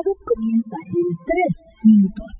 Desvelados comienzan en 3 minutos.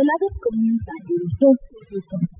Los desvelados comienzan en 2 minutos.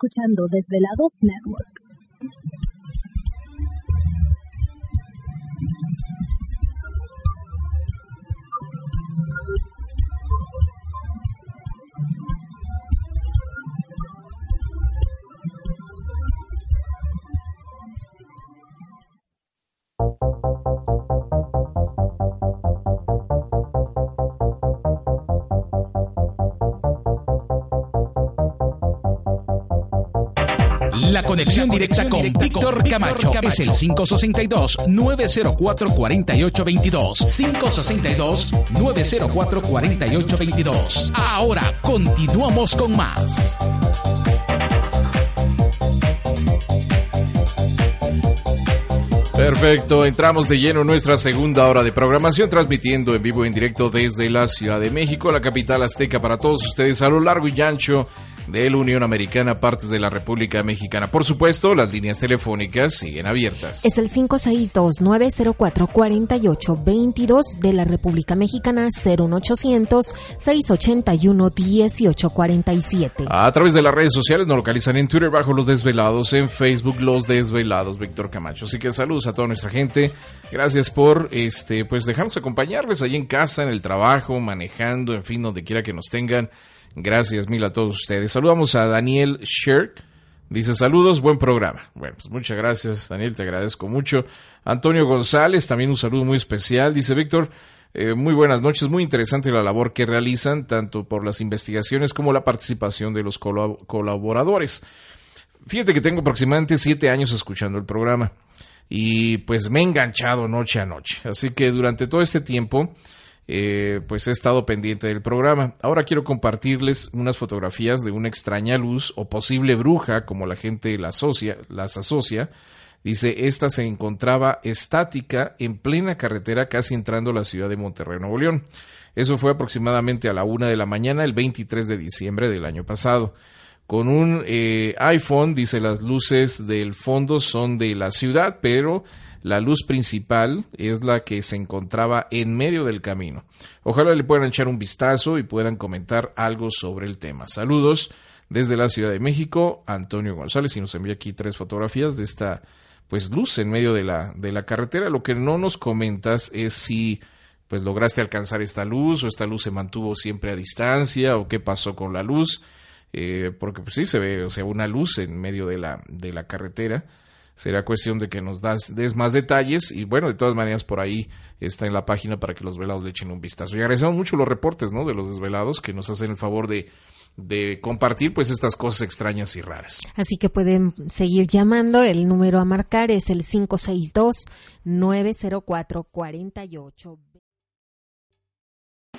Escuchando Desvelados Network. La conexión directa con Víctor Camacho es el 562-904-4822. 562-904-4822. Ahora continuamos con más. Perfecto, entramos de lleno en nuestra segunda hora de programación, transmitiendo en vivo y en directo desde la Ciudad de México, la capital azteca para todos ustedes a lo largo y ancho de la Unión Americana, partes de la República Mexicana. Por supuesto, las líneas telefónicas siguen abiertas. Es el 562-904-4822 de la República Mexicana, 01800-681-1847. A través de las redes sociales nos localizan en Twitter bajo Los Desvelados, en Facebook Los Desvelados, Víctor Camacho. Así que saludos a toda nuestra gente. Gracias por este pues dejarnos acompañarles ahí en casa, en el trabajo, manejando, en fin, donde quiera que nos tengan. Gracias mil a todos ustedes. Saludamos a Daniel Shirk. Dice saludos, buen programa. Bueno, pues muchas gracias, Daniel, te agradezco mucho. Antonio González, también un saludo muy especial. Dice Víctor, eh, muy buenas noches, muy interesante la labor que realizan, tanto por las investigaciones como la participación de los colaboradores. Fíjate que tengo aproximadamente siete años escuchando el programa y pues me he enganchado noche a noche. Así que durante todo este tiempo eh, pues he estado pendiente del programa. Ahora quiero compartirles unas fotografías de una extraña luz o posible bruja, como la gente asocia. Las asocia. Dice, esta se encontraba estática en plena carretera casi entrando a la ciudad de Monterrey, Nuevo León. Eso fue aproximadamente a la una de la mañana el 23 de diciembre del año pasado. Con un eh, iPhone, dice, las luces del fondo son de la ciudad, pero la luz principal es la que se encontraba en medio del camino. Ojalá le puedan echar un vistazo y puedan comentar algo sobre el tema. Saludos desde la Ciudad de México, Antonio González, y nos envía aquí tres fotografías de esta pues luz en medio de la, de la carretera. Lo que no nos comentas es si pues lograste alcanzar esta luz o esta luz se mantuvo siempre a distancia o qué pasó con la luz. Eh, porque pues sí se ve o sea, una luz en medio de la, de la carretera será cuestión de que nos das, des más detalles y bueno, de todas maneras por ahí está en la página para que los velados le echen un vistazo. Y agradecemos mucho los reportes, ¿no? De los desvelados que nos hacen el favor de, de compartir pues estas cosas extrañas y raras. Así que pueden seguir llamando, el número a marcar es el 562 904 48